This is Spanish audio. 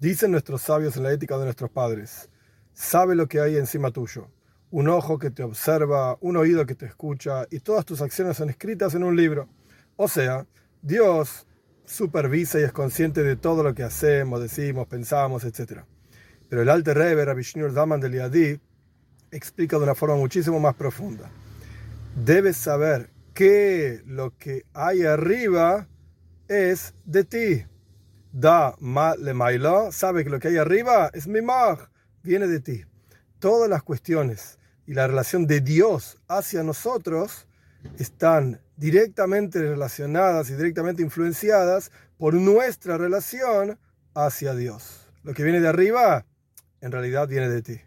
Dicen nuestros sabios en la ética de nuestros padres, sabe lo que hay encima tuyo, un ojo que te observa, un oído que te escucha y todas tus acciones son escritas en un libro. O sea, Dios supervisa y es consciente de todo lo que hacemos, decimos, pensamos, etc. Pero el Alte Rebbe, Rabbi Daman del Yadí, explica de una forma muchísimo más profunda. Debes saber que lo que hay arriba es de ti. Da ma le mailo, sabe que lo que hay arriba es mi mag, viene de ti. Todas las cuestiones y la relación de Dios hacia nosotros están directamente relacionadas y directamente influenciadas por nuestra relación hacia Dios. Lo que viene de arriba, en realidad viene de ti.